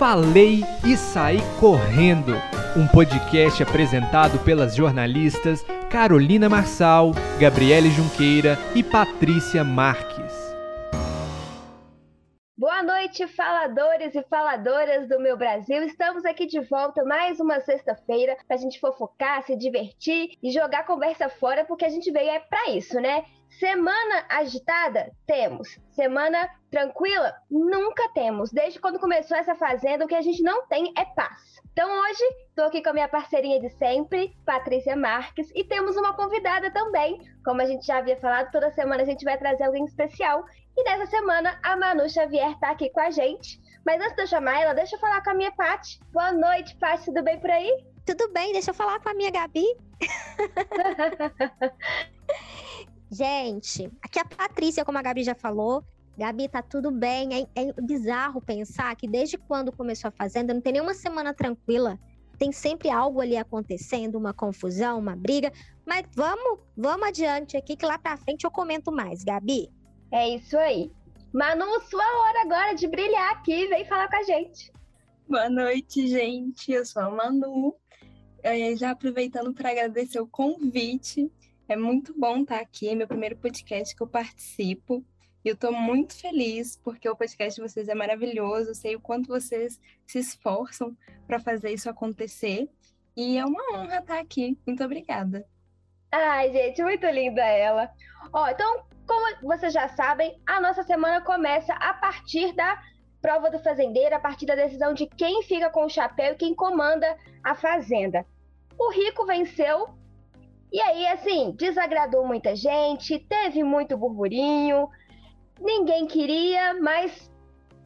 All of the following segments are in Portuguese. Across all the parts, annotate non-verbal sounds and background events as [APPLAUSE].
Falei e Saí Correndo, um podcast apresentado pelas jornalistas Carolina Marçal, Gabriele Junqueira e Patrícia Marques. Boa noite, faladores e faladoras do meu Brasil. Estamos aqui de volta mais uma sexta-feira para a gente fofocar, se divertir e jogar conversa fora, porque a gente veio é para isso, né? Semana agitada? Temos. Semana tranquila? Nunca temos. Desde quando começou essa fazenda, o que a gente não tem é paz. Então hoje, estou aqui com a minha parceirinha de sempre, Patrícia Marques, e temos uma convidada também. Como a gente já havia falado, toda semana a gente vai trazer alguém especial. E nessa semana, a Manu Xavier está aqui com a gente. Mas antes de eu chamar ela, deixa eu falar com a minha Paty. Boa noite, Paty, tudo bem por aí? Tudo bem, deixa eu falar com a minha Gabi. [LAUGHS] Gente, aqui é a Patrícia, como a Gabi já falou. Gabi, tá tudo bem. É, é bizarro pensar que desde quando começou a Fazenda, não tem nenhuma semana tranquila. Tem sempre algo ali acontecendo, uma confusão, uma briga. Mas vamos, vamos adiante aqui, que lá pra frente eu comento mais, Gabi. É isso aí. Manu, sua hora agora de brilhar aqui. Vem falar com a gente. Boa noite, gente. Eu sou a Manu. Eu já aproveitando para agradecer o convite é muito bom estar aqui, é meu primeiro podcast que eu participo. E eu estou muito feliz porque o podcast de vocês é maravilhoso. Eu sei o quanto vocês se esforçam para fazer isso acontecer. E é uma honra estar aqui. Muito obrigada. Ai, gente, muito linda ela. Ó, então, como vocês já sabem, a nossa semana começa a partir da prova do fazendeiro, a partir da decisão de quem fica com o chapéu e quem comanda a fazenda. O Rico venceu e aí, assim, desagradou muita gente, teve muito burburinho, ninguém queria, mas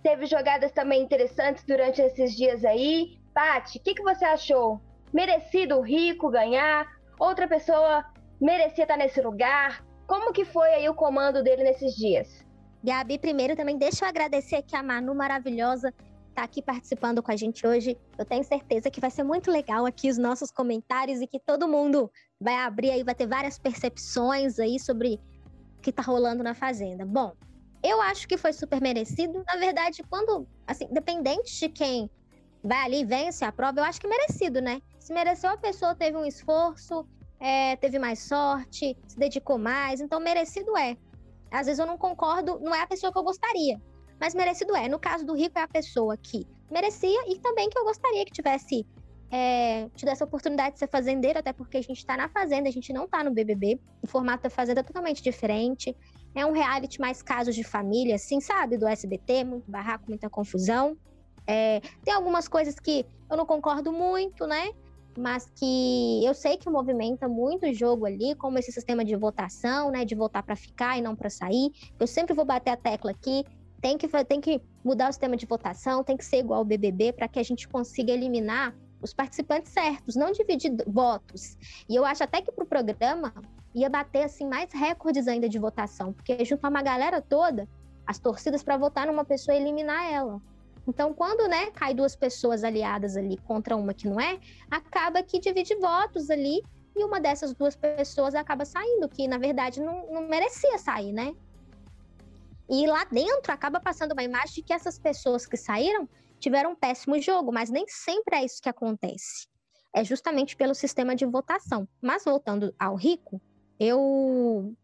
teve jogadas também interessantes durante esses dias aí. Paty, o que, que você achou? Merecido o Rico ganhar? Outra pessoa merecia estar nesse lugar? Como que foi aí o comando dele nesses dias? Gabi, primeiro também deixa eu agradecer aqui a Manu maravilhosa tá aqui participando com a gente hoje. Eu tenho certeza que vai ser muito legal aqui os nossos comentários e que todo mundo vai abrir aí, vai ter várias percepções aí sobre o que tá rolando na Fazenda. Bom, eu acho que foi super merecido. Na verdade, quando, assim, dependente de quem vai ali e vence a prova, eu acho que merecido, né? Se mereceu, a pessoa teve um esforço, é, teve mais sorte, se dedicou mais, então merecido é. Às vezes eu não concordo, não é a pessoa que eu gostaria, mas merecido é. No caso do Rico, é a pessoa que merecia e também que eu gostaria que tivesse é, tido essa oportunidade de ser fazendeiro, até porque a gente está na fazenda, a gente não está no BBB. O formato da fazenda é totalmente diferente. É um reality mais casos de família, assim, sabe? Do SBT, muito barraco, muita confusão. É, tem algumas coisas que eu não concordo muito, né? Mas que eu sei que movimenta muito o jogo ali, como esse sistema de votação, né? De votar para ficar e não para sair. Eu sempre vou bater a tecla aqui tem que, tem que mudar o sistema de votação, tem que ser igual ao BBB para que a gente consiga eliminar os participantes certos, não dividir votos. E eu acho até que para o programa ia bater assim mais recordes ainda de votação, porque juntar uma galera toda, as torcidas para votar numa pessoa e eliminar ela. Então, quando né, cai duas pessoas aliadas ali contra uma que não é, acaba que divide votos ali e uma dessas duas pessoas acaba saindo, que na verdade não, não merecia sair, né? E lá dentro acaba passando uma imagem de que essas pessoas que saíram tiveram um péssimo jogo, mas nem sempre é isso que acontece. É justamente pelo sistema de votação. Mas voltando ao Rico, eu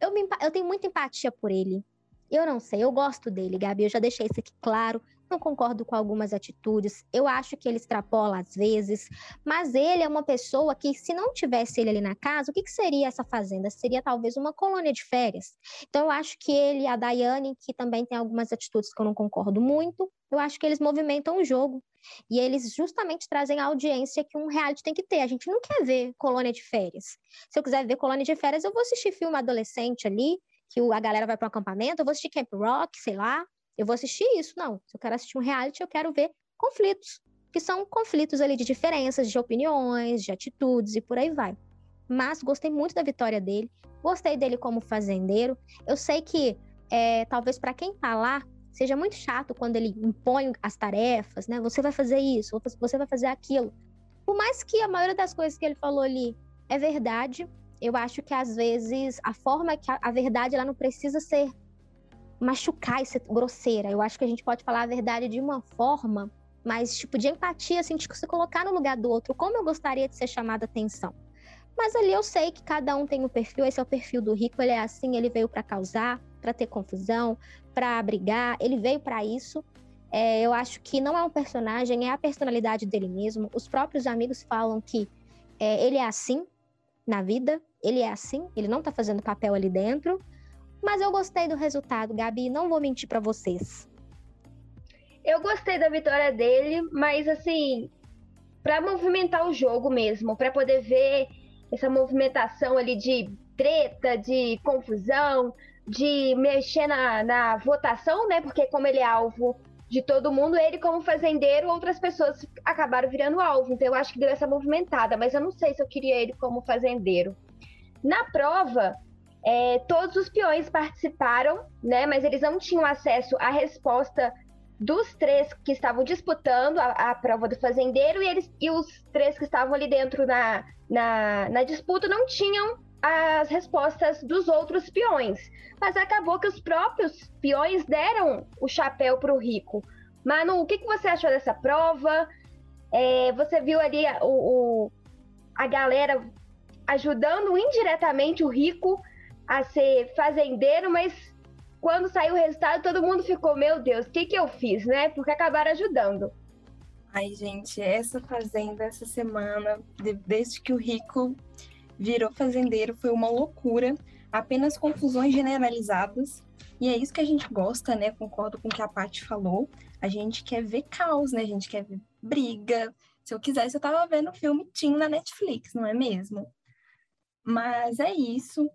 eu, me, eu tenho muita empatia por ele. Eu não sei, eu gosto dele, Gabi, eu já deixei isso aqui claro não concordo com algumas atitudes, eu acho que ele extrapola às vezes, mas ele é uma pessoa que, se não tivesse ele ali na casa, o que, que seria essa fazenda? Seria talvez uma colônia de férias. Então, eu acho que ele, a Daiane, que também tem algumas atitudes que eu não concordo muito, eu acho que eles movimentam o jogo. E eles justamente trazem a audiência que um reality tem que ter. A gente não quer ver colônia de férias. Se eu quiser ver colônia de férias, eu vou assistir filme adolescente ali, que a galera vai para o acampamento, eu vou assistir Camp Rock, sei lá, eu vou assistir isso. Não. Se eu quero assistir um reality, eu quero ver conflitos, que são conflitos ali de diferenças, de opiniões, de atitudes e por aí vai. Mas gostei muito da vitória dele, gostei dele como fazendeiro. Eu sei que é, talvez para quem tá lá seja muito chato quando ele impõe as tarefas, né? Você vai fazer isso, você vai fazer aquilo. Por mais que a maioria das coisas que ele falou ali é verdade, eu acho que às vezes a forma que a, a verdade ela não precisa ser machucar e ser grosseira. Eu acho que a gente pode falar a verdade de uma forma mais tipo de empatia, assim, de se colocar no lugar do outro, como eu gostaria de ser chamada atenção. Mas ali eu sei que cada um tem um perfil, esse é o perfil do rico, ele é assim, ele veio para causar, para ter confusão, para brigar, ele veio para isso. É, eu acho que não é um personagem, é a personalidade dele mesmo. Os próprios amigos falam que é, ele é assim na vida, ele é assim, ele não tá fazendo papel ali dentro. Mas eu gostei do resultado, Gabi, não vou mentir para vocês. Eu gostei da vitória dele, mas assim, para movimentar o jogo mesmo, para poder ver essa movimentação ali de treta, de confusão, de mexer na, na votação, né? Porque como ele é alvo de todo mundo, ele como fazendeiro, outras pessoas acabaram virando alvo. Então eu acho que deu essa movimentada, mas eu não sei se eu queria ele como fazendeiro. Na prova, é, todos os peões participaram, né? Mas eles não tinham acesso à resposta dos três que estavam disputando a, a prova do fazendeiro e, eles, e os três que estavam ali dentro na, na, na disputa não tinham as respostas dos outros peões. Mas acabou que os próprios peões deram o chapéu para o rico. Manu, o que, que você achou dessa prova? É, você viu ali o, o, a galera ajudando indiretamente o rico a ser fazendeiro, mas quando saiu o resultado, todo mundo ficou, meu Deus, o que, que eu fiz, né? Porque acabaram ajudando. Ai, gente, essa fazenda essa semana, desde que o rico virou fazendeiro, foi uma loucura. Apenas confusões generalizadas. E é isso que a gente gosta, né? Concordo com o que a Paty falou. A gente quer ver caos, né? A gente quer ver briga. Se eu quisesse, eu tava vendo o filme Tim na Netflix, não é mesmo? Mas é isso.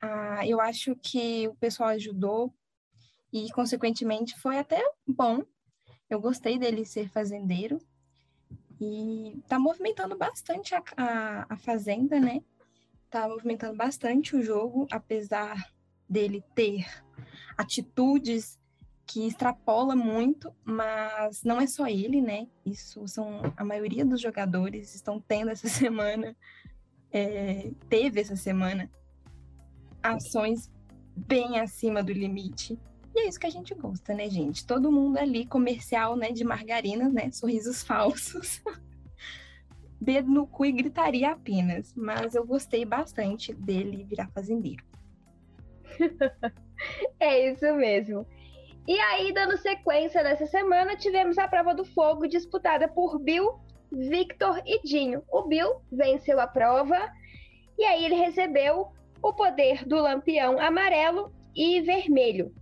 Ah, eu acho que o pessoal ajudou e, consequentemente, foi até bom. Eu gostei dele ser fazendeiro e tá movimentando bastante a, a, a fazenda, né? Tá movimentando bastante o jogo, apesar dele ter atitudes que extrapola muito, mas não é só ele, né? Isso são a maioria dos jogadores estão tendo essa [LAUGHS] semana, é, teve essa semana ações bem acima do limite. E é isso que a gente gosta, né, gente? Todo mundo ali comercial, né, de margarina, né, sorrisos [LAUGHS] falsos. Dedo no cu e gritaria apenas, mas eu gostei bastante dele virar fazendeiro. [LAUGHS] é isso mesmo. E aí, dando sequência nessa semana, tivemos a prova do fogo disputada por Bill, Victor e Dinho. O Bill venceu a prova e aí ele recebeu o poder do lampião amarelo e vermelho.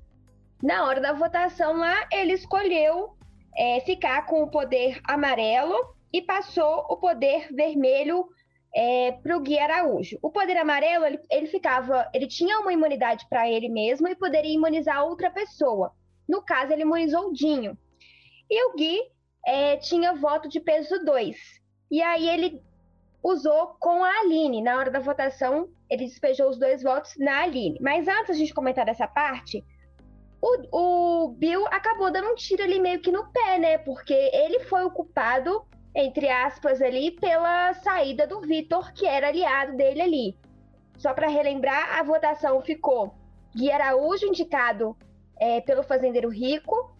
Na hora da votação lá, ele escolheu é, ficar com o poder amarelo e passou o poder vermelho é, para o Gui Araújo. O poder amarelo, ele, ele ficava, ele tinha uma imunidade para ele mesmo e poderia imunizar outra pessoa. No caso, ele imunizou o Dinho. E o Gui é, tinha voto de peso 2. E aí ele usou com a Aline. Na hora da votação, ele despejou os dois votos na Aline. Mas antes a gente comentar dessa parte, o, o Bill acabou dando um tiro ali meio que no pé, né? Porque ele foi o culpado, entre aspas, ali, pela saída do Vitor, que era aliado dele ali. Só para relembrar, a votação ficou Gui Araújo indicado é, pelo fazendeiro rico.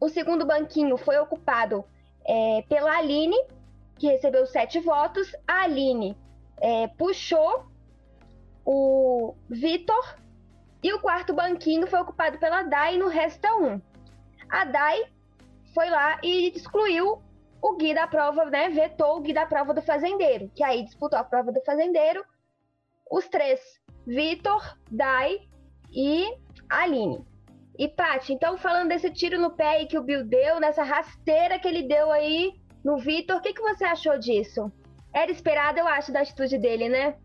O segundo banquinho foi ocupado é, pela Aline, que recebeu sete votos. A Aline é, puxou o Vitor e o quarto banquinho foi ocupado pela Dai no resta um. A Dai foi lá e excluiu o Gui da prova, né? Vetou o Gui da prova do fazendeiro, que aí disputou a prova do fazendeiro. Os três, Vitor, Dai e Aline. E Paty, então falando desse tiro no pé aí que o Bill deu, nessa rasteira que ele deu aí no Vitor. O que, que você achou disso? Era esperado, eu acho, da atitude dele, né?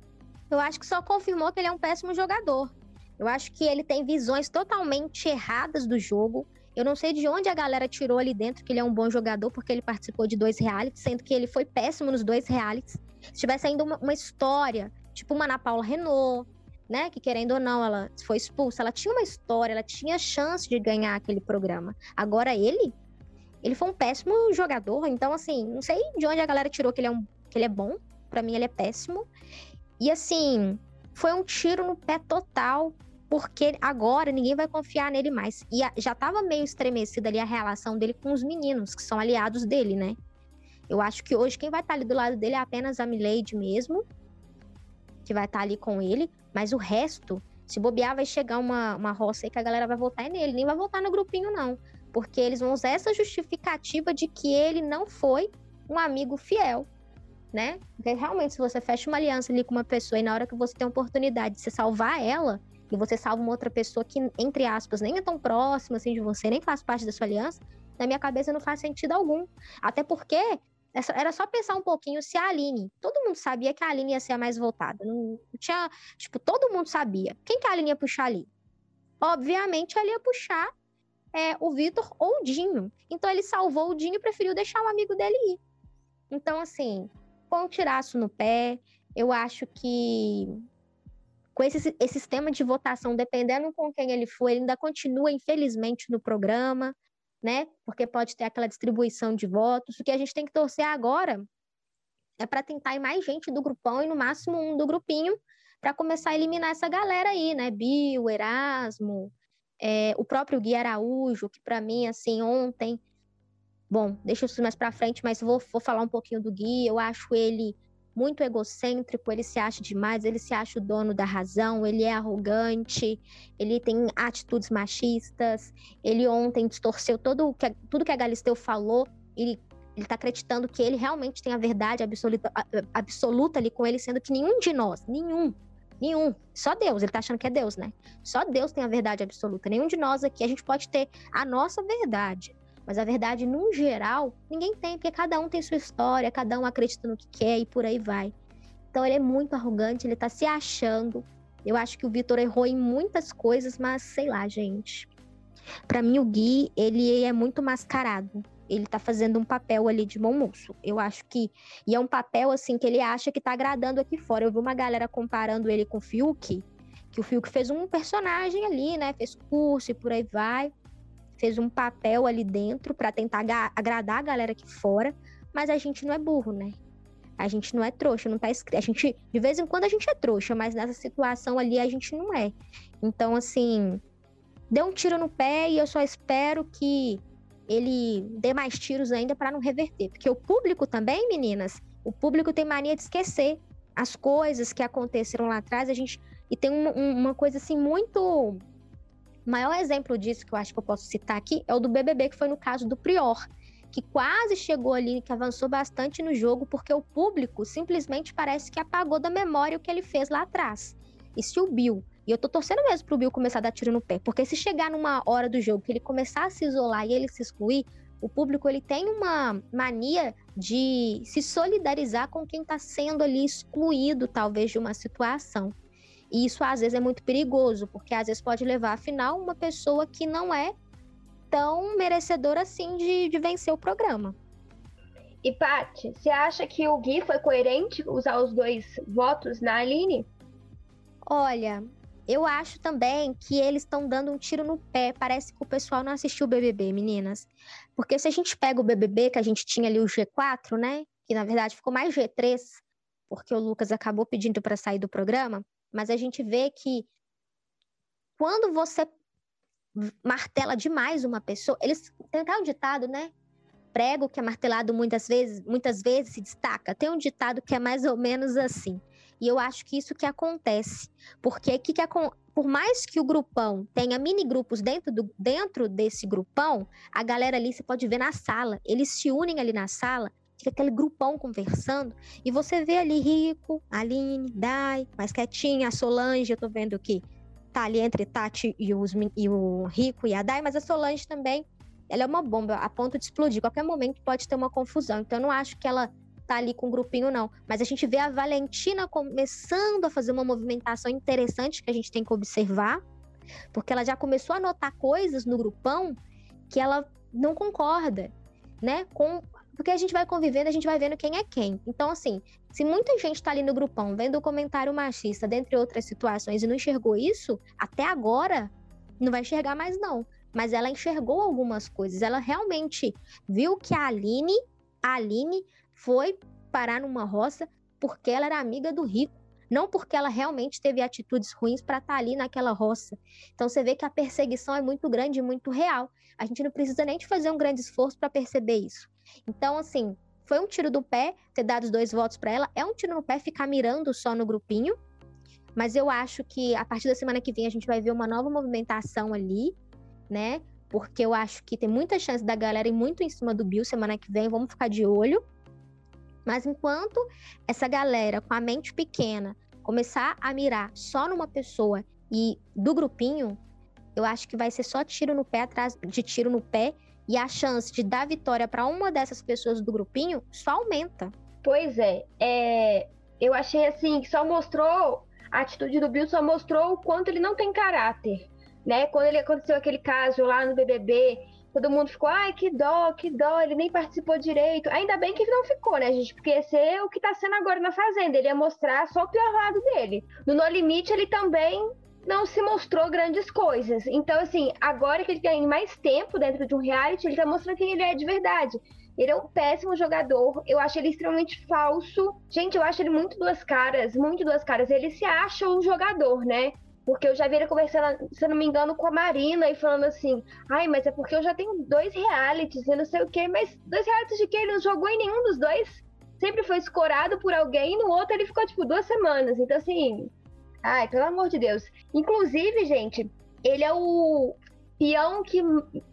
Eu acho que só confirmou que ele é um péssimo jogador. Eu acho que ele tem visões totalmente erradas do jogo. Eu não sei de onde a galera tirou ali dentro que ele é um bom jogador, porque ele participou de dois realities, sendo que ele foi péssimo nos dois realities. Se tivesse ainda uma, uma história, tipo uma Ana Paula Renault, né? Que querendo ou não, ela foi expulsa, ela tinha uma história, ela tinha chance de ganhar aquele programa. Agora ele, ele foi um péssimo jogador, então assim, não sei de onde a galera tirou que ele é, um, que ele é bom. Para mim ele é péssimo. E assim, foi um tiro no pé total. porque agora ninguém vai confiar nele mais. E já estava meio estremecida ali a relação dele com os meninos, que são aliados dele, né? Eu acho que hoje quem vai estar tá ali do lado dele é apenas a Milady mesmo, que vai estar tá ali com ele, mas o resto, se bobear, vai chegar uma, uma roça aí que a galera vai votar nele, nem vai votar no grupinho, não. Porque eles vão usar essa justificativa de que ele não foi um amigo fiel, né? Porque realmente, se você fecha uma aliança ali com uma pessoa e na hora que você tem a oportunidade de salvar ela, e você salva uma outra pessoa que, entre aspas, nem é tão próxima assim de você, nem faz parte da sua aliança, na minha cabeça não faz sentido algum. Até porque era só pensar um pouquinho se a Aline. Todo mundo sabia que a Aline ia ser a mais votada. Não tinha. Tipo, todo mundo sabia. Quem que a Aline ia puxar ali? Obviamente, ela ia puxar é, o Vitor ou o Dinho. Então, ele salvou o Dinho e preferiu deixar o amigo dele ir. Então, assim, com um tiraço no pé, eu acho que com esse, esse sistema de votação, dependendo com quem ele for, ele ainda continua, infelizmente, no programa, né? Porque pode ter aquela distribuição de votos. O que a gente tem que torcer agora é para tentar ir mais gente do grupão e no máximo um do grupinho para começar a eliminar essa galera aí, né? Bio, Erasmo, é, o próprio Gui Araújo, que para mim, assim, ontem. Bom, deixa isso mais para frente, mas vou, vou falar um pouquinho do Gui. Eu acho ele muito egocêntrico, ele se acha demais, ele se acha o dono da razão, ele é arrogante, ele tem atitudes machistas. Ele ontem distorceu todo que, tudo que a Galisteu falou, ele ele está acreditando que ele realmente tem a verdade absoluta, absoluta ali com ele, sendo que nenhum de nós, nenhum, nenhum, só Deus, ele está achando que é Deus, né? Só Deus tem a verdade absoluta. Nenhum de nós aqui, a gente pode ter a nossa verdade. Mas a verdade, num geral, ninguém tem, porque cada um tem sua história, cada um acredita no que quer e por aí vai. Então ele é muito arrogante, ele tá se achando. Eu acho que o Vitor errou em muitas coisas, mas sei lá, gente. Para mim, o Gui, ele é muito mascarado. Ele tá fazendo um papel ali de bom moço. Eu acho que. E é um papel, assim, que ele acha que tá agradando aqui fora. Eu vi uma galera comparando ele com o Fiuk, que o Fiuk fez um personagem ali, né? Fez curso e por aí vai fez um papel ali dentro para tentar agradar a galera aqui fora, mas a gente não é burro, né? A gente não é trouxa, não tá escrito. A gente, de vez em quando a gente é trouxa, mas nessa situação ali a gente não é. Então, assim, deu um tiro no pé e eu só espero que ele dê mais tiros ainda para não reverter. Porque o público também, meninas, o público tem mania de esquecer as coisas que aconteceram lá atrás. A gente. E tem uma, uma coisa assim muito o maior exemplo disso que eu acho que eu posso citar aqui é o do BBB, que foi no caso do Prior, que quase chegou ali, que avançou bastante no jogo, porque o público simplesmente parece que apagou da memória o que ele fez lá atrás. E se o Bill, e eu tô torcendo mesmo pro Bill começar a dar tiro no pé, porque se chegar numa hora do jogo que ele começar a se isolar e ele se excluir, o público ele tem uma mania de se solidarizar com quem está sendo ali excluído, talvez, de uma situação. E isso às vezes é muito perigoso, porque às vezes pode levar, afinal, uma pessoa que não é tão merecedora assim de, de vencer o programa. E Paty, você acha que o Gui foi coerente usar os dois votos na Aline? Olha, eu acho também que eles estão dando um tiro no pé. Parece que o pessoal não assistiu o BBB, meninas. Porque se a gente pega o BBB, que a gente tinha ali o G4, né? Que na verdade ficou mais G3, porque o Lucas acabou pedindo para sair do programa mas a gente vê que quando você martela demais uma pessoa, eles tem até um ditado, né? Prego que é martelado muitas vezes, muitas vezes se destaca. Tem um ditado que é mais ou menos assim. E eu acho que isso que acontece, porque que, que por mais que o grupão tenha mini grupos dentro, do, dentro desse grupão, a galera ali você pode ver na sala, eles se unem ali na sala fica aquele grupão conversando, e você vê ali Rico, Aline, Dai, mais quietinha, a Solange, eu tô vendo que tá ali entre Tati e, os, e o Rico e a Dai, mas a Solange também, ela é uma bomba a ponto de explodir. Qualquer momento pode ter uma confusão. Então, eu não acho que ela tá ali com um grupinho, não. Mas a gente vê a Valentina começando a fazer uma movimentação interessante que a gente tem que observar, porque ela já começou a notar coisas no grupão que ela não concorda, né? Com porque a gente vai convivendo, a gente vai vendo quem é quem. Então, assim, se muita gente está ali no grupão vendo o comentário machista, dentre outras situações, e não enxergou isso, até agora, não vai enxergar mais, não. Mas ela enxergou algumas coisas. Ela realmente viu que a Aline, a Aline foi parar numa roça porque ela era amiga do rico. não porque ela realmente teve atitudes ruins para estar tá ali naquela roça. Então você vê que a perseguição é muito grande e muito real. A gente não precisa nem de fazer um grande esforço para perceber isso. Então, assim, foi um tiro do pé ter dado os dois votos para ela, é um tiro no pé ficar mirando só no grupinho. Mas eu acho que a partir da semana que vem a gente vai ver uma nova movimentação ali, né? Porque eu acho que tem muita chance da galera ir muito em cima do Bill semana que vem, vamos ficar de olho. Mas enquanto essa galera com a mente pequena começar a mirar só numa pessoa e do grupinho, eu acho que vai ser só tiro no pé atrás de tiro no pé e a chance de dar vitória para uma dessas pessoas do grupinho só aumenta. Pois é, é, eu achei assim que só mostrou a atitude do Bill só mostrou o quanto ele não tem caráter, né? Quando ele aconteceu aquele caso lá no BBB, todo mundo ficou, ai, que dó, que dó, ele nem participou direito. Ainda bem que não ficou, né, gente? Porque esse é o que tá sendo agora na Fazenda. Ele ia mostrar só o pior lado dele. No No Limite, ele também não se mostrou grandes coisas. Então, assim, agora que ele tem mais tempo dentro de um reality, ele tá mostrando quem ele é de verdade. Ele é um péssimo jogador. Eu acho ele extremamente falso. Gente, eu acho ele muito duas caras, muito duas caras. Ele se acha um jogador, né? Porque eu já vi ele conversando, se não me engano, com a Marina e falando assim: ai, mas é porque eu já tenho dois realities e não sei o quê. Mas dois realities de quê? Ele não jogou em nenhum dos dois. Sempre foi escorado por alguém e no outro ele ficou, tipo, duas semanas. Então, assim, Ai, pelo amor de Deus. Inclusive, gente, ele é o peão que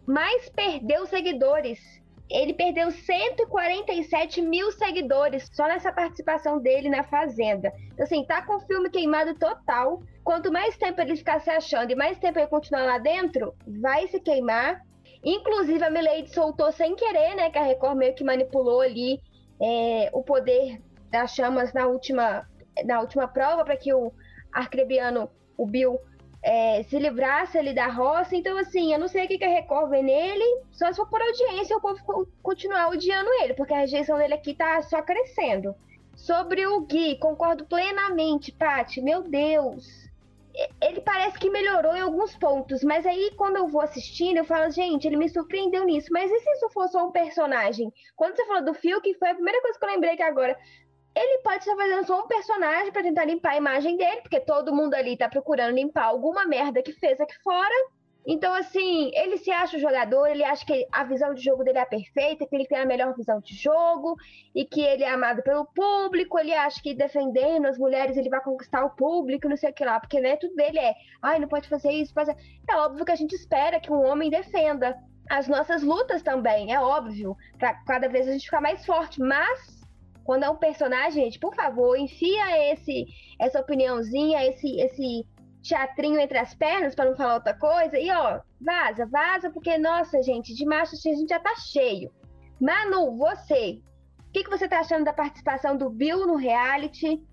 mais perdeu seguidores. Ele perdeu 147 mil seguidores só nessa participação dele na Fazenda. Então, assim, tá com o filme queimado total. Quanto mais tempo ele ficar se achando e mais tempo ele continuar lá dentro, vai se queimar. Inclusive, a Milady soltou sem querer, né? Que a Record meio que manipulou ali é, o poder das chamas na última, na última prova para que o arcrebiano, o Bill, é, se livrasse ali da roça. Então, assim, eu não sei o que, que a Record vê nele, só se for por audiência o povo continuar odiando ele, porque a rejeição dele aqui tá só crescendo. Sobre o Gui, concordo plenamente, Paty, meu Deus. Ele parece que melhorou em alguns pontos, mas aí quando eu vou assistindo, eu falo, gente, ele me surpreendeu nisso. Mas e se isso fosse só um personagem? Quando você falou do Phil, que foi a primeira coisa que eu lembrei que agora, ele pode estar fazendo só um personagem para tentar limpar a imagem dele, porque todo mundo ali tá procurando limpar alguma merda que fez aqui fora. Então, assim, ele se acha o jogador, ele acha que a visão de jogo dele é perfeita, que ele tem a melhor visão de jogo e que ele é amado pelo público. Ele acha que defendendo as mulheres ele vai conquistar o público, não sei o que lá, porque né, tudo dele é, ai, não pode fazer isso, fazer. É óbvio que a gente espera que um homem defenda as nossas lutas também, é óbvio, para cada vez a gente ficar mais forte, mas quando é um personagem, gente, por favor, enfia esse essa opiniãozinha, esse esse teatrinho entre as pernas para não falar outra coisa e ó, vaza, vaza, porque nossa, gente, de macho a gente já tá cheio. Manu, você, o que, que você tá achando da participação do Bill no reality?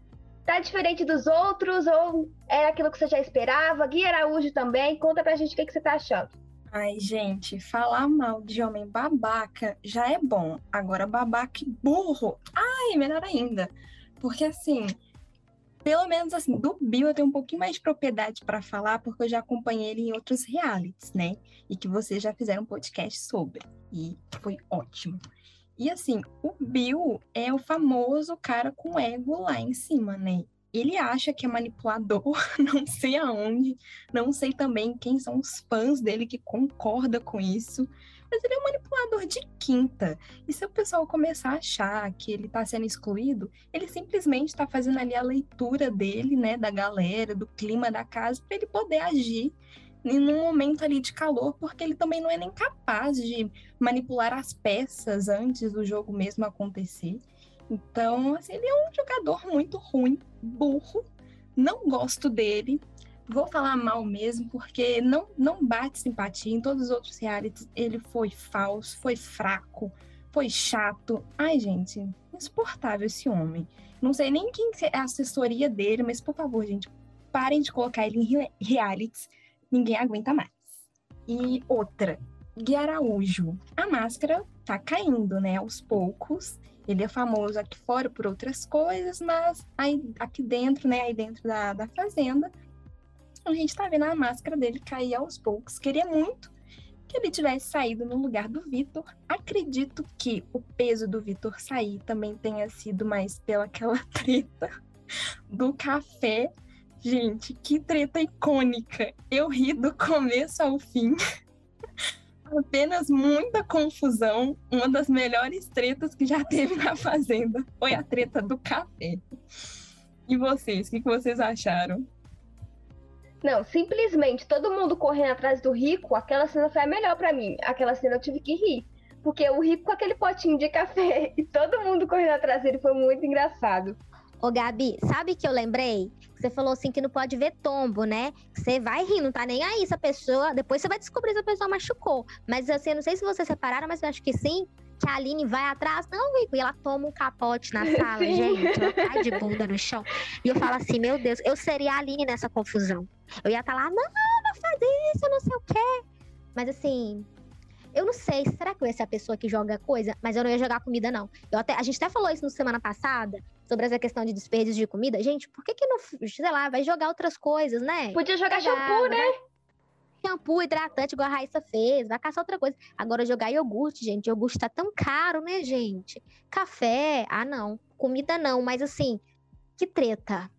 Tá diferente dos outros ou era aquilo que você já esperava? Gui Araújo também, conta pra gente o que, que você tá achando. Ai, gente, falar mal de homem babaca já é bom. Agora, babaca e burro, ai, melhor ainda. Porque, assim, pelo menos, assim, do Bill eu tenho um pouquinho mais de propriedade para falar, porque eu já acompanhei ele em outros realities, né? E que vocês já fizeram um podcast sobre. E foi ótimo. E, assim, o Bill é o famoso cara com ego lá em cima, né? Ele acha que é manipulador, [LAUGHS] não sei aonde, não sei também quem são os fãs dele que concorda com isso, mas ele é um manipulador de quinta. E se o pessoal começar a achar que ele está sendo excluído, ele simplesmente está fazendo ali a leitura dele, né, da galera, do clima da casa, para ele poder agir num momento ali de calor, porque ele também não é nem capaz de manipular as peças antes do jogo mesmo acontecer. Então, assim, ele é um jogador muito ruim, burro, não gosto dele. Vou falar mal mesmo, porque não, não bate simpatia. Em todos os outros realities, ele foi falso, foi fraco, foi chato. Ai, gente, insuportável esse homem. Não sei nem quem é a assessoria dele, mas por favor, gente, parem de colocar ele em realities. Ninguém aguenta mais. E outra, Gui Araújo. A máscara tá caindo, né, aos poucos. Ele é famoso aqui fora por outras coisas, mas aí, aqui dentro, né, aí dentro da, da fazenda, a gente tá vendo a máscara dele cair aos poucos. Queria muito que ele tivesse saído no lugar do Vitor. Acredito que o peso do Vitor sair também tenha sido mais pelaquela [LAUGHS] treta do café. Gente, que treta icônica. Eu ri do começo ao fim. Apenas muita confusão. Uma das melhores tretas que já [LAUGHS] teve na Fazenda foi a treta do café. E vocês, o que, que vocês acharam? Não, simplesmente todo mundo correndo atrás do rico, aquela cena foi a melhor para mim. Aquela cena eu tive que rir. Porque o rico com aquele potinho de café [LAUGHS] e todo mundo correndo atrás dele foi muito engraçado. Ô, Gabi, sabe que eu lembrei? Você falou assim que não pode ver tombo, né? Você vai rir, não tá nem aí se a pessoa. Depois você vai descobrir se a pessoa machucou. Mas assim, eu não sei se vocês separaram, mas eu acho que sim. Que a Aline vai atrás, não, Rico, e ela toma um capote na [LAUGHS] sala, sim. gente. Ela cai de bunda no chão. E eu falo assim, meu Deus, eu seria a Aline nessa confusão. Eu ia estar tá lá, não, não faz isso, não sei o quê. Mas assim, eu não sei, será que eu ia ser a pessoa que joga coisa? Mas eu não ia jogar comida, não. Eu até, a gente até falou isso no semana passada, sobre essa questão de desperdício de comida. Gente, por que que não, sei lá, vai jogar outras coisas, né? Podia jogar shampoo, né? Shampoo, hidratante, igual a Raíssa fez, vai caçar outra coisa. Agora, jogar iogurte, gente, iogurte tá tão caro, né, gente? Café, ah, não. Comida não, mas assim, que treta.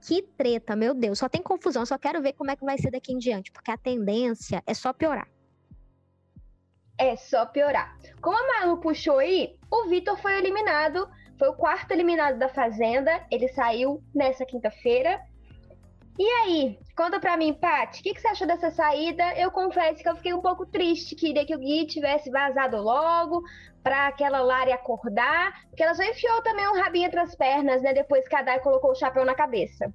Que treta, meu Deus. Só tem confusão, só quero ver como é que vai ser daqui em diante, porque a tendência é só piorar é só piorar. Como a Malu puxou aí, o Vitor foi eliminado, foi o quarto eliminado da Fazenda, ele saiu nessa quinta-feira. E aí, conta pra mim, Paty, o que, que, você achou dessa saída? Eu confesso que eu fiquei um pouco triste, queria que o Gui tivesse vazado logo, pra aquela Lari acordar, porque ela só enfiou também um rabinho entre as pernas, né, depois que a Dai colocou o chapéu na cabeça.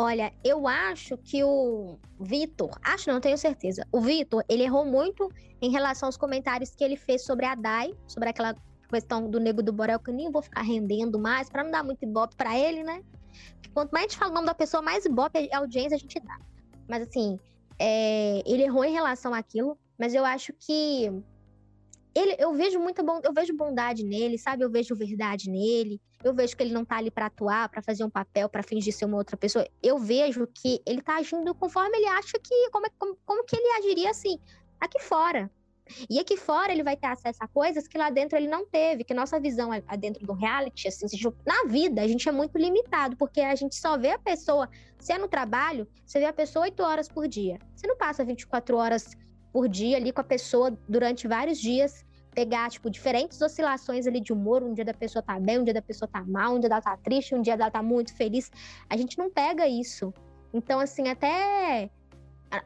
Olha, eu acho que o Vitor, acho não, tenho certeza. O Vitor, ele errou muito em relação aos comentários que ele fez sobre a Dai, sobre aquela questão do Nego do Borel, que eu nem vou ficar rendendo mais, para não dar muito ibope para ele, né? Porque quanto mais a gente fala o nome da pessoa, mais ibope a audiência a gente dá. Mas assim, é, ele errou em relação àquilo, mas eu acho que ele, eu vejo muita bom, eu vejo bondade nele, sabe? Eu vejo verdade nele. Eu vejo que ele não tá ali para atuar, para fazer um papel, para fingir ser uma outra pessoa. Eu vejo que ele tá agindo conforme ele acha que como, é, como, como que ele agiria assim aqui fora. E aqui fora ele vai ter acesso a coisas que lá dentro ele não teve, que nossa visão é, dentro do reality, assim, na vida a gente é muito limitado, porque a gente só vê a pessoa, se é no trabalho, você vê a pessoa oito horas por dia. Você não passa 24 horas por dia ali com a pessoa durante vários dias pegar, tipo, diferentes oscilações ali de humor. Um dia da pessoa tá bem, um dia da pessoa tá mal, um dia ela tá triste, um dia ela tá muito feliz. A gente não pega isso. Então, assim, até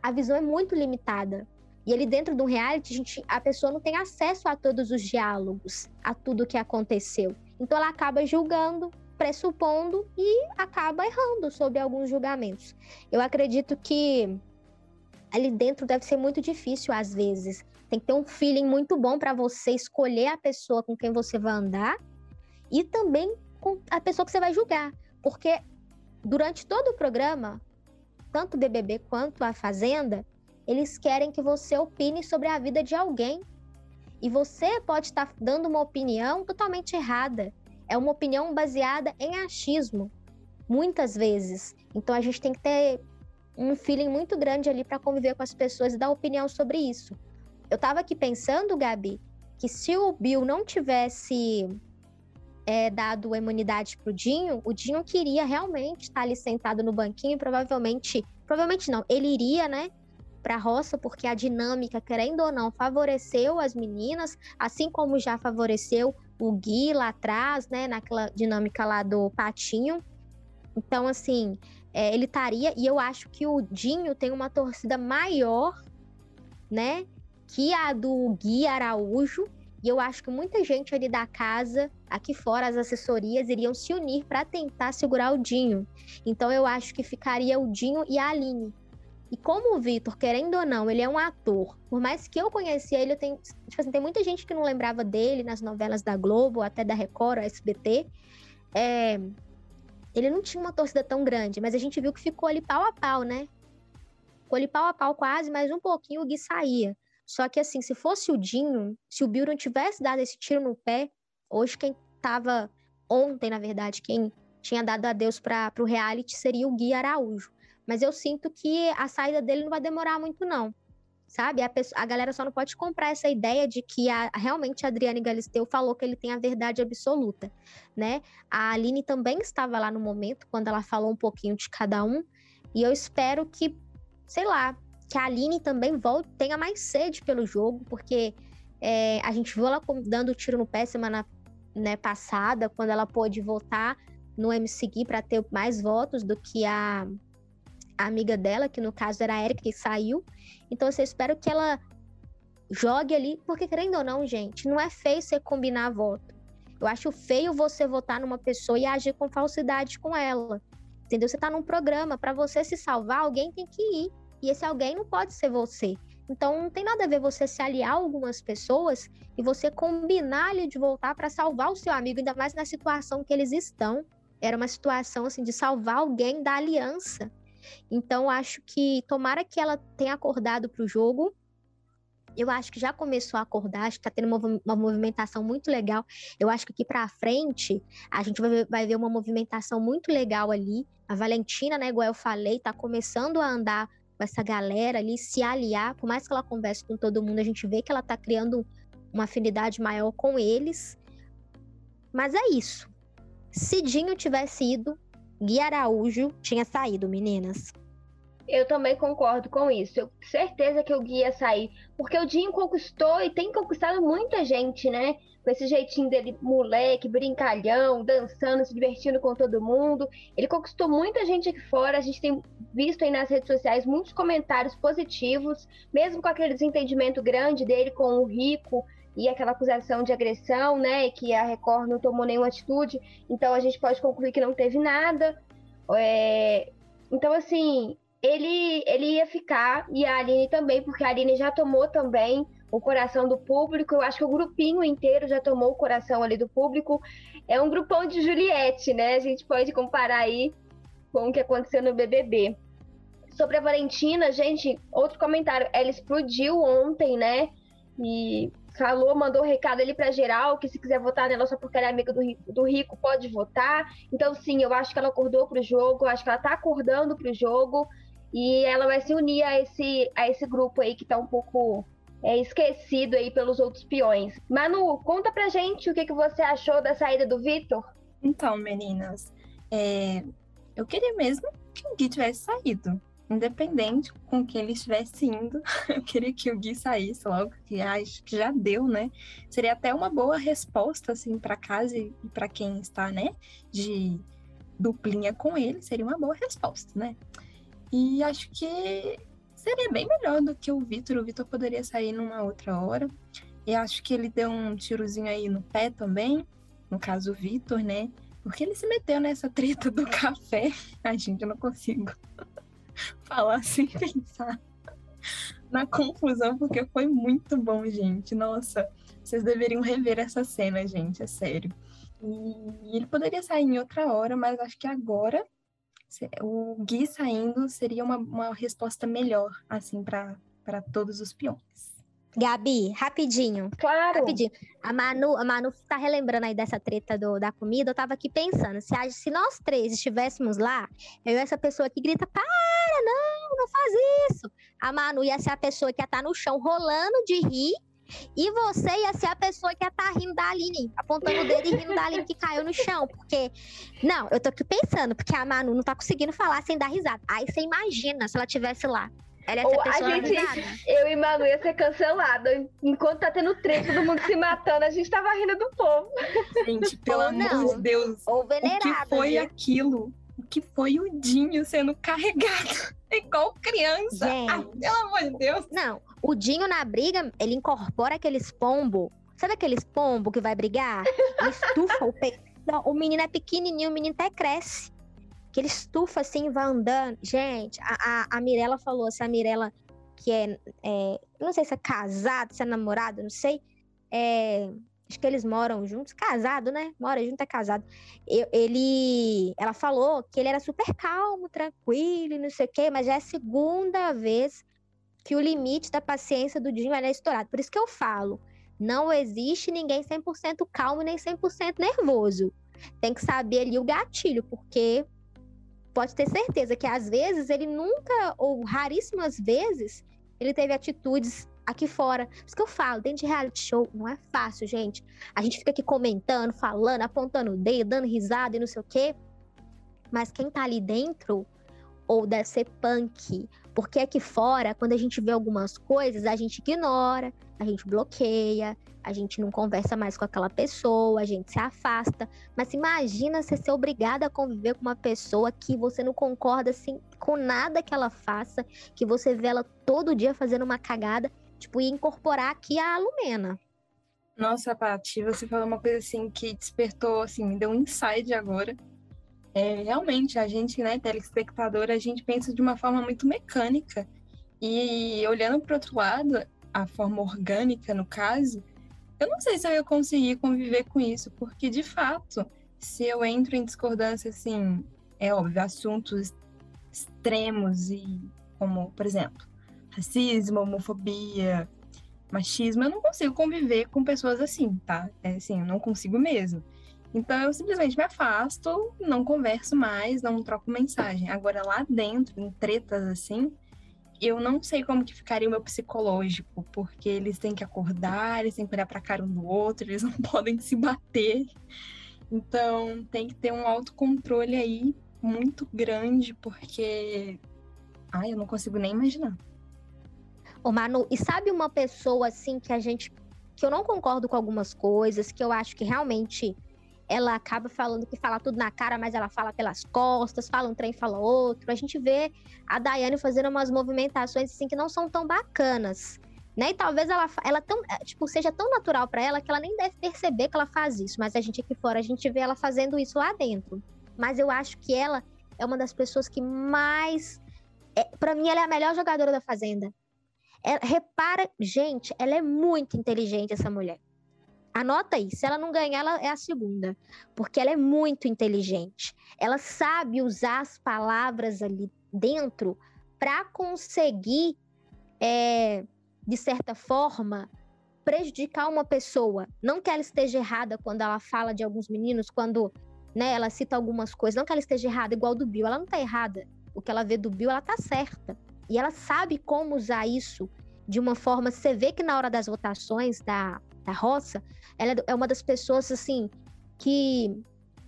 a visão é muito limitada. E ali dentro de um reality, a, gente, a pessoa não tem acesso a todos os diálogos, a tudo que aconteceu. Então ela acaba julgando, pressupondo e acaba errando sobre alguns julgamentos. Eu acredito que ali dentro deve ser muito difícil às vezes tem que ter um feeling muito bom para você escolher a pessoa com quem você vai andar e também com a pessoa que você vai julgar. Porque durante todo o programa, tanto o BBB quanto a Fazenda, eles querem que você opine sobre a vida de alguém. E você pode estar dando uma opinião totalmente errada. É uma opinião baseada em achismo, muitas vezes. Então a gente tem que ter um feeling muito grande ali para conviver com as pessoas e dar opinião sobre isso. Eu tava aqui pensando, Gabi, que se o Bill não tivesse é, dado a imunidade pro Dinho, o Dinho queria realmente estar ali sentado no banquinho provavelmente, provavelmente não, ele iria, né, pra roça, porque a dinâmica, querendo ou não, favoreceu as meninas, assim como já favoreceu o Gui lá atrás, né, naquela dinâmica lá do patinho. Então, assim, é, ele estaria, e eu acho que o Dinho tem uma torcida maior, né, que a do Gui Araújo. E eu acho que muita gente ali da casa, aqui fora, as assessorias, iriam se unir para tentar segurar o Dinho. Então eu acho que ficaria o Dinho e a Aline. E como o Vitor, querendo ou não, ele é um ator, por mais que eu conhecia ele, eu tenho, tipo assim, tem muita gente que não lembrava dele nas novelas da Globo, até da Record, SBT. É, ele não tinha uma torcida tão grande, mas a gente viu que ficou ali pau a pau, né? Ficou ali pau a pau quase, mas um pouquinho o Gui saía. Só que assim, se fosse o Dinho, se o Bill não tivesse dado esse tiro no pé, hoje quem tava ontem, na verdade, quem tinha dado adeus para o reality seria o Gui Araújo. Mas eu sinto que a saída dele não vai demorar muito, não. sabe? A, pessoa, a galera só não pode comprar essa ideia de que a, realmente a Adriane Galisteu falou que ele tem a verdade absoluta, né? A Aline também estava lá no momento, quando ela falou um pouquinho de cada um, e eu espero que, sei lá, que a Aline também volte, tenha mais sede pelo jogo, porque é, a gente viu ela dando tiro no pé semana né, passada, quando ela pôde votar no MC Gui para ter mais votos do que a a amiga dela, que no caso era a Erika, que saiu. Então, eu espero que ela jogue ali, porque querendo ou não, gente, não é feio você combinar voto. Eu acho feio você votar numa pessoa e agir com falsidade com ela. Entendeu? Você tá num programa, para você se salvar, alguém tem que ir. E esse alguém não pode ser você. Então não tem nada a ver você se aliar a algumas pessoas e você combinar ali de voltar para salvar o seu amigo, ainda mais na situação que eles estão. Era uma situação assim de salvar alguém da aliança. Então, acho que tomara que ela tenha acordado para o jogo. Eu acho que já começou a acordar, acho que está tendo uma, uma, movimentação muito legal. Eu acho que aqui para frente a gente vai vai ver uma movimentação muito legal ali. A Valentina, né, igual eu falei, está começando a andar com essa galera ali, se aliar. Por mais que ela converse com todo mundo, a gente vê que ela está criando uma afinidade maior com eles. Mas é isso. Se Dinho tivesse ido, Gui Araújo tinha saído, meninas. Eu também concordo com isso. Eu certeza que o Gui ia sair. Porque o Dinho conquistou e tem conquistado muita gente, né? Com esse jeitinho dele, moleque, brincalhão, dançando, se divertindo com todo mundo. Ele conquistou muita gente aqui fora. A gente tem visto aí nas redes sociais muitos comentários positivos, mesmo com aquele desentendimento grande dele com o Rico e aquela acusação de agressão, né, que a Record não tomou nenhuma atitude, então a gente pode concluir que não teve nada. É... Então, assim, ele, ele ia ficar, e a Aline também, porque a Aline já tomou também o coração do público, eu acho que o grupinho inteiro já tomou o coração ali do público. É um grupão de Juliette, né? A gente pode comparar aí com o que aconteceu no BBB. Sobre a Valentina, gente, outro comentário, ela explodiu ontem, né? E falou, mandou um recado ali para geral, que se quiser votar nela só porque ela é amiga do rico, do rico, pode votar. Então, sim, eu acho que ela acordou pro jogo, eu acho que ela tá acordando pro jogo e ela vai se unir a esse, a esse grupo aí que tá um pouco é, esquecido aí pelos outros peões. Manu, conta pra gente o que, que você achou da saída do Vitor. Então, meninas, é... eu queria mesmo que o Gui tivesse saído independente com quem ele estivesse indo, [LAUGHS] eu queria que o Gui saísse logo, que acho que já deu, né? Seria até uma boa resposta, assim, para casa e para quem está, né, de duplinha com ele, seria uma boa resposta, né? E acho que seria bem melhor do que o Vitor. O Vitor poderia sair numa outra hora. E acho que ele deu um tirozinho aí no pé também, no caso o Vitor, né? Porque ele se meteu nessa treta do [LAUGHS] café. Ai, gente, eu não consigo. [LAUGHS] falar sem pensar na confusão, porque foi muito bom, gente. Nossa, vocês deveriam rever essa cena, gente, é sério. E ele poderia sair em outra hora, mas acho que agora o Gui saindo seria uma, uma resposta melhor, assim, para todos os peões. Gabi, rapidinho. Claro. Rapidinho. A Manu, a Manu tá relembrando aí dessa treta do, da comida. Eu tava aqui pensando, se, a, se nós três estivéssemos lá, eu essa pessoa que grita, para, não, não faz isso. A Manu ia ser a pessoa que ia estar tá no chão rolando de rir. E você ia ser a pessoa que ia estar tá rindo da Aline, apontando o dedo e rindo da Aline que caiu no chão. Porque. Não, eu tô aqui pensando, porque a Manu não tá conseguindo falar sem dar risada. Aí você imagina se ela tivesse lá. Ela Ou a gente, eu e Manu ia ser cancelada. Enquanto tá tendo treta, todo mundo se matando, a gente tava rindo do povo. Gente, pelo amor de Deus. Ou venerada. O que foi aquilo? O que foi o Dinho sendo carregado? [LAUGHS] Igual criança. Ah, pelo amor de Deus. Não, o Dinho na briga, ele incorpora aqueles pombo. Sabe aqueles pombo que vai brigar? Ele [LAUGHS] estufa o peito. Não, o menino é pequenininho, o menino até cresce que ele estufa assim, vai andando. Gente, a, a, a Mirella falou, essa Mirella que é, é, não sei se é casado, se é namorado, não sei. É, acho que eles moram juntos, casado, né? Mora junto, é casado. Eu, ele, ela falou que ele era super calmo, tranquilo, não sei o quê, mas já é a segunda vez que o limite da paciência do Dinho é estourado. Por isso que eu falo, não existe ninguém 100% calmo nem 100% nervoso. Tem que saber ali o gatilho, porque pode ter certeza que às vezes ele nunca, ou raríssimas vezes, ele teve atitudes aqui fora. Por isso que eu falo, dentro de reality show não é fácil, gente. A gente fica aqui comentando, falando, apontando o dedo, dando risada e não sei o quê. Mas quem tá ali dentro, ou deve ser punk. Porque aqui fora, quando a gente vê algumas coisas, a gente ignora, a gente bloqueia, a gente não conversa mais com aquela pessoa, a gente se afasta. Mas imagina você ser obrigada a conviver com uma pessoa que você não concorda assim com nada que ela faça, que você vê ela todo dia fazendo uma cagada, tipo, e incorporar aqui a Lumena. Nossa, Paty, você falou uma coisa assim que despertou, assim, me deu um insight agora. É, realmente, a gente, né, telespectador, a gente pensa de uma forma muito mecânica. E olhando para outro lado, a forma orgânica, no caso, eu não sei se eu ia conseguir conviver com isso, porque de fato, se eu entro em discordância, assim, é óbvio, assuntos extremos e como, por exemplo, racismo, homofobia, machismo, eu não consigo conviver com pessoas assim, tá? É assim, eu não consigo mesmo. Então eu simplesmente me afasto, não converso mais, não troco mensagem. Agora lá dentro, em tretas assim, eu não sei como que ficaria o meu psicológico, porque eles têm que acordar, eles têm que olhar para cara um do outro, eles [LAUGHS] não podem se bater. Então tem que ter um autocontrole aí muito grande, porque ai, eu não consigo nem imaginar. Ô Manu, e sabe uma pessoa assim que a gente que eu não concordo com algumas coisas, que eu acho que realmente ela acaba falando que fala tudo na cara, mas ela fala pelas costas, fala um trem, fala outro. A gente vê a Daiane fazendo umas movimentações assim que não são tão bacanas. Né? E talvez ela, ela tão, é, tipo, seja tão natural para ela que ela nem deve perceber que ela faz isso. Mas a gente aqui fora, a gente vê ela fazendo isso lá dentro. Mas eu acho que ela é uma das pessoas que mais. É, para mim, ela é a melhor jogadora da Fazenda. É, repara, gente, ela é muito inteligente, essa mulher. Anota aí, se ela não ganhar, ela é a segunda, porque ela é muito inteligente. Ela sabe usar as palavras ali dentro para conseguir, é, de certa forma, prejudicar uma pessoa. Não que ela esteja errada quando ela fala de alguns meninos, quando né, ela cita algumas coisas. Não que ela esteja errada, igual do Bill. Ela não está errada. O que ela vê do Bill, ela está certa. E ela sabe como usar isso de uma forma. Você vê que na hora das votações da, da roça, ela é uma das pessoas, assim, que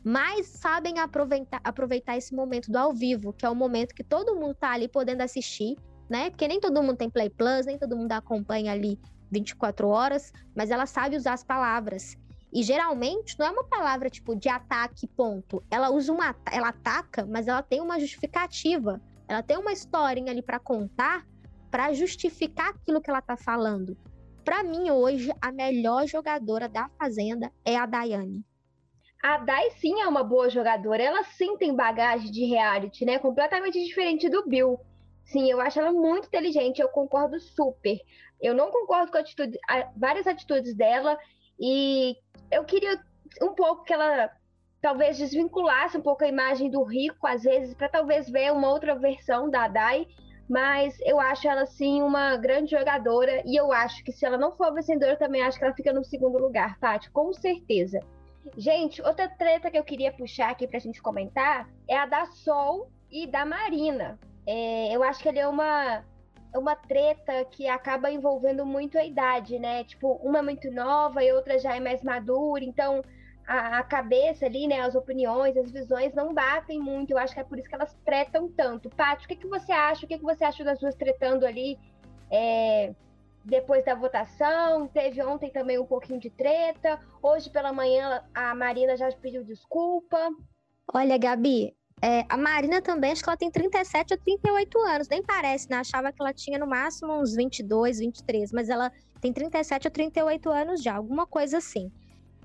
mais sabem aproveitar, aproveitar esse momento do ao vivo, que é o momento que todo mundo tá ali podendo assistir, né? Porque nem todo mundo tem Play Plus, nem todo mundo acompanha ali 24 horas, mas ela sabe usar as palavras. E geralmente não é uma palavra tipo de ataque, ponto. Ela usa uma. Ela ataca, mas ela tem uma justificativa. Ela tem uma historinha ali para contar para justificar aquilo que ela tá falando. Para mim, hoje, a melhor jogadora da Fazenda é a Daiane. A Dai sim é uma boa jogadora. Ela sim tem bagagem de reality, né? Completamente diferente do Bill. Sim, eu acho ela muito inteligente, eu concordo super. Eu não concordo com atitude, várias atitudes dela e eu queria um pouco que ela talvez desvinculasse um pouco a imagem do rico às vezes para talvez ver uma outra versão da Dai mas eu acho ela sim uma grande jogadora e eu acho que se ela não for vencedora também acho que ela fica no segundo lugar, Tati, com certeza. Gente, outra treta que eu queria puxar aqui pra gente comentar é a da Sol e da Marina. É, eu acho que ele é uma uma treta que acaba envolvendo muito a idade, né? Tipo, uma é muito nova e outra já é mais madura, então a, a, cabeça ali, né, as opiniões, as visões não batem muito. Eu acho que é por isso que elas tretam tanto. Paty, o que, que você acha? O que, que você acha das duas tretando ali é, depois da votação? Teve ontem também um pouquinho de treta. Hoje pela manhã a Marina já pediu desculpa. Olha, Gabi, é, a Marina também, acho que ela tem 37 ou 38 anos, nem parece, né? Achava que ela tinha no máximo uns 22, 23, mas ela tem 37 ou 38 anos já, alguma coisa assim.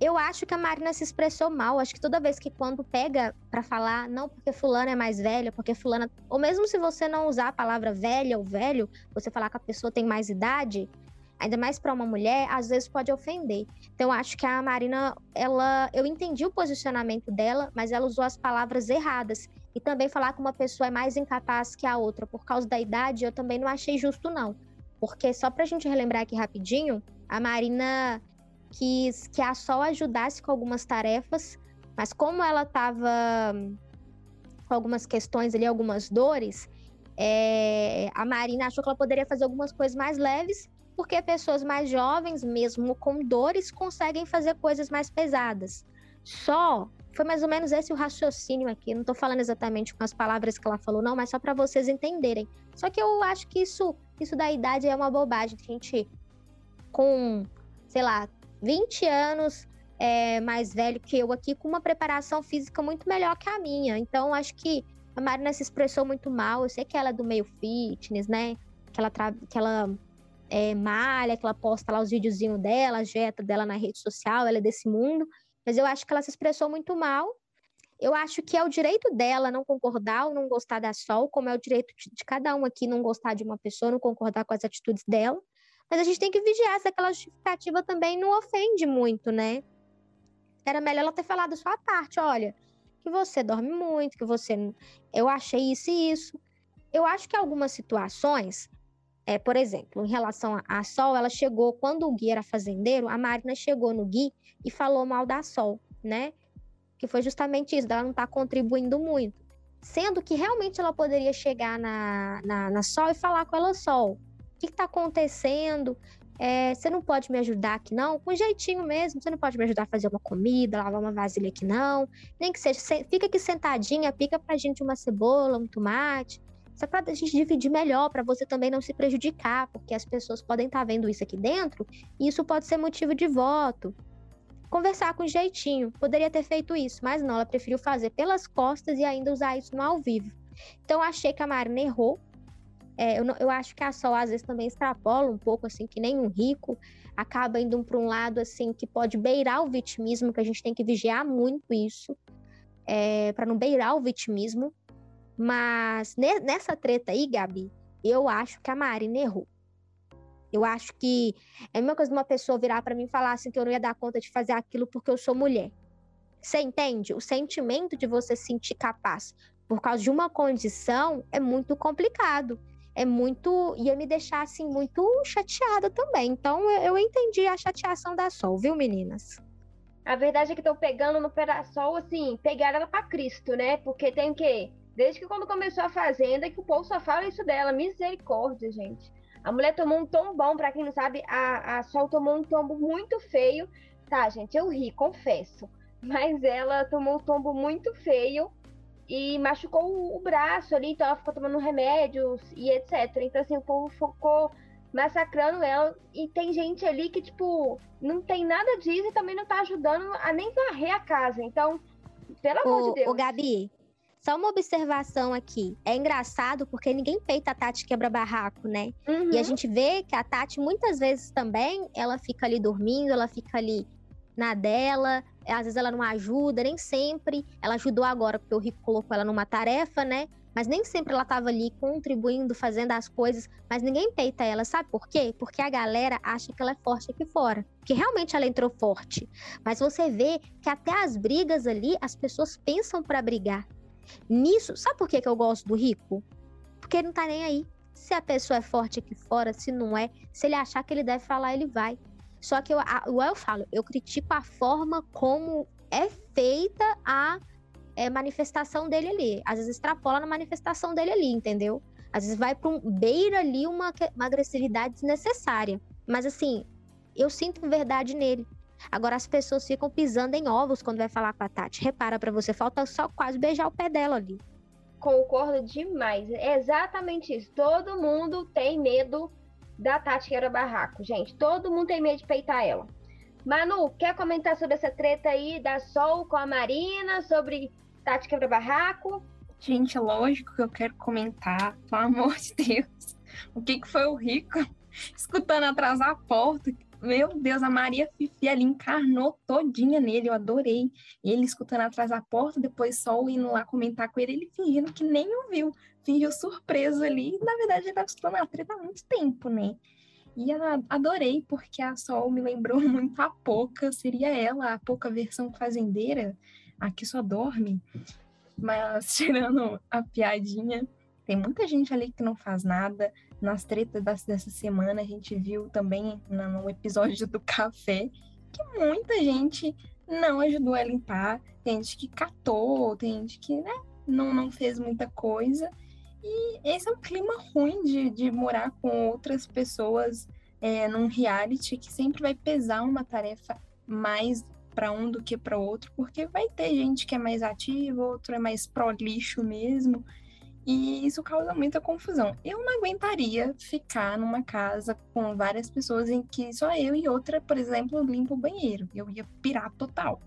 Eu acho que a Marina se expressou mal. Acho que toda vez que quando pega para falar, não porque fulana é mais velha, porque fulana, ou mesmo se você não usar a palavra velha ou velho, você falar que a pessoa tem mais idade, ainda mais para uma mulher, às vezes pode ofender. Então acho que a Marina, ela, eu entendi o posicionamento dela, mas ela usou as palavras erradas. E também falar que uma pessoa é mais incapaz que a outra por causa da idade, eu também não achei justo não. Porque só pra gente relembrar aqui rapidinho, a Marina quis que a Sol ajudasse com algumas tarefas, mas como ela estava com algumas questões ali, algumas dores, é, a Marina achou que ela poderia fazer algumas coisas mais leves, porque pessoas mais jovens, mesmo com dores, conseguem fazer coisas mais pesadas. Só foi mais ou menos esse o raciocínio aqui. Não estou falando exatamente com as palavras que ela falou, não, mas só para vocês entenderem. Só que eu acho que isso, isso da idade é uma bobagem. A gente, com, sei lá, 20 anos é, mais velho que eu aqui, com uma preparação física muito melhor que a minha. Então, acho que a Marina se expressou muito mal. Eu sei que ela é do meio fitness, né? Que ela, que ela é, malha, que ela posta lá os videozinhos dela, a dieta dela na rede social, ela é desse mundo. Mas eu acho que ela se expressou muito mal. Eu acho que é o direito dela não concordar ou não gostar da Sol, como é o direito de cada um aqui não gostar de uma pessoa, não concordar com as atitudes dela. Mas a gente tem que vigiar se aquela justificativa também não ofende muito, né? Era melhor ela ter falado sua parte, olha, que você dorme muito, que você. Eu achei isso e isso. Eu acho que algumas situações, é, por exemplo, em relação à Sol, ela chegou, quando o Gui era fazendeiro, a Marina chegou no Gui e falou mal da Sol, né? Que foi justamente isso, dela não tá contribuindo muito. Sendo que realmente ela poderia chegar na, na, na Sol e falar com ela, Sol, que está acontecendo? É, você não pode me ajudar aqui, não? Com jeitinho mesmo, você não pode me ajudar a fazer uma comida, lavar uma vasilha aqui, não? Nem que seja, fica aqui sentadinha, pica pra gente uma cebola, um tomate. É pra gente dividir melhor, para você também não se prejudicar, porque as pessoas podem estar tá vendo isso aqui dentro e isso pode ser motivo de voto. Conversar com jeitinho, poderia ter feito isso, mas não, ela preferiu fazer pelas costas e ainda usar isso no ao vivo. Então, achei que a Marina errou, é, eu, eu, acho que a Sol às vezes também extrapola um pouco, assim, que nem um rico acaba indo para um lado, assim, que pode beirar o vitimismo, que a gente tem que vigiar muito isso, é, para não beirar o vitimismo. Mas ne, nessa treta aí, Gabi, eu acho que a Marina errou. Eu acho que é a mesma coisa de uma pessoa virar para mim e falar assim que eu não ia dar conta de fazer aquilo porque eu sou mulher. Você entende? O sentimento de você se sentir capaz por causa de uma condição é muito complicado é muito. ia me deixar assim muito chateada também. Então eu, eu entendi a chateação da Sol, viu, meninas? A verdade é que estão pegando no Sol, assim, pegaram ela para Cristo, né? Porque tem que. Desde que quando começou a Fazenda, que o povo só fala isso dela. Misericórdia, gente. A mulher tomou um tombão, para quem não sabe, a, a Sol tomou um tombo muito feio. Tá, gente, eu ri, confesso. Mas ela tomou um tombo muito feio e machucou o braço ali, então ela ficou tomando remédios e etc. Então, assim, o povo ficou massacrando ela. E tem gente ali que, tipo, não tem nada disso e também não tá ajudando a nem varrer a casa. Então, pelo amor de Deus. Ô, Gabi, só uma observação aqui. É engraçado porque ninguém peita a Tati quebra-barraco, né? Uhum. E a uhum. gente vê que a Tati, muitas vezes também, ela fica ali dormindo, ela fica ali na dela, às vezes ela não ajuda, nem sempre. Ela ajudou agora, porque o Rico colocou ela numa tarefa, né? Mas nem sempre ela estava ali contribuindo, fazendo as coisas, mas ninguém peita ela, sabe por quê? Porque a galera acha que ela é forte aqui fora. Que realmente ela entrou forte. Mas você vê que até as brigas ali, as pessoas pensam para brigar. Nisso, sabe por que, que eu gosto do Rico? Porque ele não tá nem aí. Se a pessoa é forte aqui fora, se não é, se ele achar que ele deve falar, ele vai. Só que eu, eu falo, eu critico a forma como é feita a é, manifestação dele ali. Às vezes extrapola na manifestação dele ali, entendeu? Às vezes vai para um beira ali uma, uma agressividade desnecessária. Mas assim, eu sinto verdade nele. Agora as pessoas ficam pisando em ovos quando vai falar com a Tati. Repara para você, falta só quase beijar o pé dela ali. Concordo demais. É exatamente isso. Todo mundo tem medo da Tati Quebra Barraco, gente. Todo mundo tem medo de peitar ela. Manu, quer comentar sobre essa treta aí da Sol com a Marina, sobre Tati Quebra Barraco? Gente, é lógico que eu quero comentar, pelo amor de Deus. O que, que foi o Rico [LAUGHS] escutando atrás da porta? Meu Deus, a Maria Fifi ali encarnou todinha nele, eu adorei. Ele escutando atrás da porta, depois Sol indo lá comentar com ele, ele fingindo que nem ouviu fingiu surpresa ali. Na verdade, ele estava escutando a treta há muito tempo, né? E adorei, porque a Sol me lembrou [LAUGHS] muito a Poca, seria ela, a Poca versão fazendeira, a que só dorme. Mas, [LAUGHS] tirando a piadinha, tem muita gente ali que não faz nada. Nas tretas dessa semana, a gente viu também no episódio do café que muita gente não ajudou a limpar. Tem gente que catou, tem gente que né, não, não fez muita coisa. E esse é um clima ruim de, de morar com outras pessoas é, num reality que sempre vai pesar uma tarefa mais para um do que para outro, porque vai ter gente que é mais ativa, outro é mais pró lixo mesmo. E isso causa muita confusão. Eu não aguentaria ficar numa casa com várias pessoas em que só eu e outra, por exemplo, limpa o banheiro. Eu ia pirar total.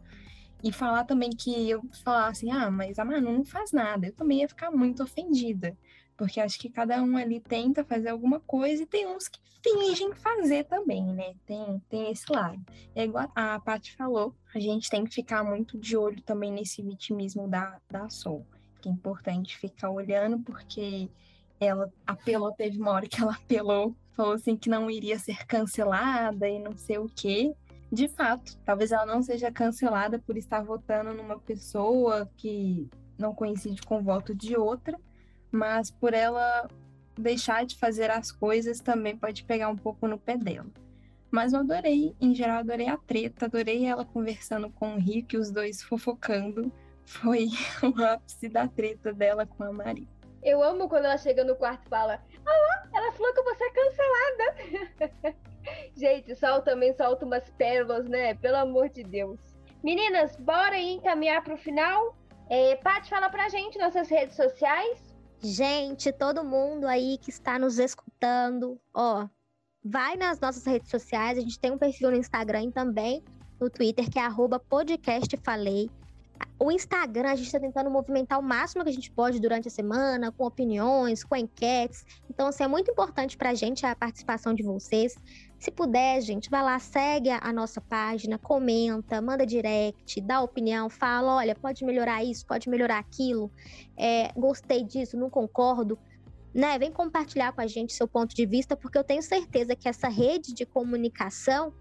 E falar também que eu falasse, assim, ah, mas a Manu não faz nada. Eu também ia ficar muito ofendida. Porque acho que cada um ali tenta fazer alguma coisa e tem uns que fingem fazer também, né? Tem, tem esse lado. É igual a Paty falou, a gente tem que ficar muito de olho também nesse vitimismo da, da Sol que é importante ficar olhando, porque ela apelou, teve uma hora que ela apelou, falou assim que não iria ser cancelada e não sei o quê. De fato, talvez ela não seja cancelada por estar votando numa pessoa que não coincide com o voto de outra, mas por ela deixar de fazer as coisas também pode pegar um pouco no pé dela. Mas eu adorei, em geral, adorei a treta, adorei ela conversando com o Rick, os dois fofocando foi [LAUGHS] o ápice da treta dela com a Maria. Eu amo quando ela chega no quarto e fala: Ah, ela falou que você é cancelada. [LAUGHS] Gente, Sol também solta umas pérolas, né? Pelo amor de Deus. Meninas, bora aí encaminhar para o final? É, Paty, fala pra gente nossas redes sociais. Gente, todo mundo aí que está nos escutando, ó, vai nas nossas redes sociais. A gente tem um perfil no Instagram também, no Twitter, que é podcastfalei. O Instagram, a gente está tentando movimentar o máximo que a gente pode durante a semana, com opiniões, com enquetes. Então, assim, é muito importante para a gente a participação de vocês. Se puder, gente, vai lá, segue a nossa página, comenta, manda direct, dá opinião, fala: olha, pode melhorar isso, pode melhorar aquilo, é, gostei disso, não concordo. Né? Vem compartilhar com a gente seu ponto de vista, porque eu tenho certeza que essa rede de comunicação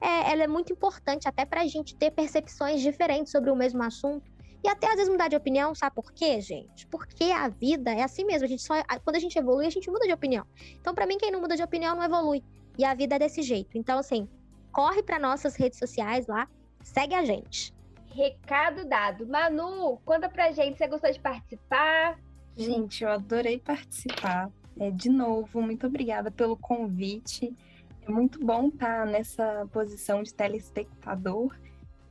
é, ela é muito importante até para a gente ter percepções diferentes sobre o mesmo assunto. E até às vezes mudar de opinião, sabe por quê, gente? Porque a vida é assim mesmo. A gente só, quando a gente evolui, a gente muda de opinião. Então, para mim, quem não muda de opinião não evolui. E a vida é desse jeito. Então, assim, corre para nossas redes sociais lá, segue a gente. Recado dado. Manu, conta pra gente, você gostou de participar? Gente, eu adorei participar. É, de novo, muito obrigada pelo convite. É muito bom estar nessa posição de telespectador,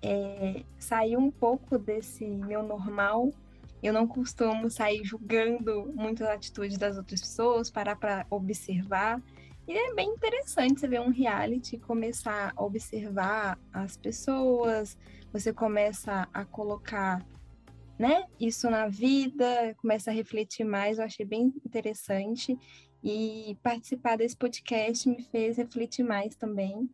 é, sair um pouco desse meu normal. Eu não costumo sair julgando muito a atitude das outras pessoas, parar para observar. E é bem interessante você ver um reality começar a observar as pessoas, você começa a colocar né, isso na vida, começa a refletir mais, eu achei bem interessante. E participar desse podcast me fez refletir mais também,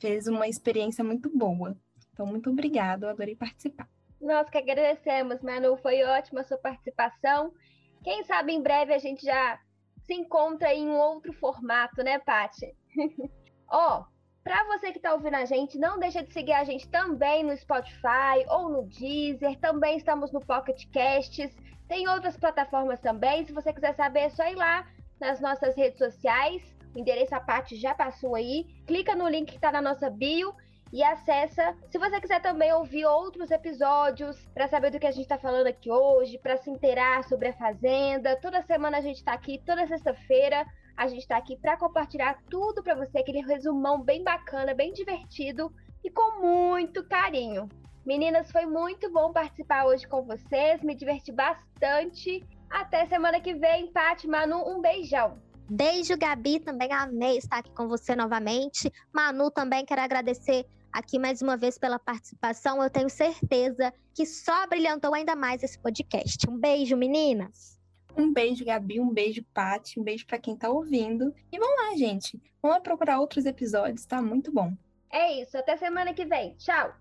fez uma experiência muito boa. Então, muito obrigada, eu adorei participar. Nós que agradecemos, Manu, foi ótima a sua participação. Quem sabe em breve a gente já se encontra em um outro formato, né, Paty? [LAUGHS] Ó, oh, para você que está ouvindo a gente, não deixa de seguir a gente também no Spotify ou no Deezer. Também estamos no Pocket Casts. Tem outras plataformas também. Se você quiser saber, é só ir lá nas nossas redes sociais. O endereço a parte já passou aí. Clica no link que está na nossa bio e acessa. Se você quiser também ouvir outros episódios para saber do que a gente está falando aqui hoje, para se inteirar sobre a Fazenda, toda semana a gente está aqui, toda sexta-feira a gente está aqui para compartilhar tudo para você, aquele resumão bem bacana, bem divertido e com muito carinho. Meninas, foi muito bom participar hoje com vocês, me diverti bastante até semana que vem, Paty, Manu, um beijão. Beijo, Gabi, também amei estar aqui com você novamente. Manu, também quero agradecer aqui mais uma vez pela participação. Eu tenho certeza que só brilhantou ainda mais esse podcast. Um beijo, meninas. Um beijo, Gabi, um beijo, Paty, um beijo para quem está ouvindo. E vamos lá, gente. Vamos procurar outros episódios, tá muito bom. É isso, até semana que vem. Tchau.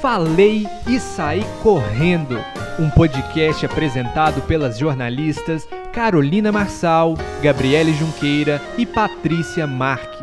Falei e saí correndo. Um podcast apresentado pelas jornalistas Carolina Marçal, Gabriele Junqueira e Patrícia Marques.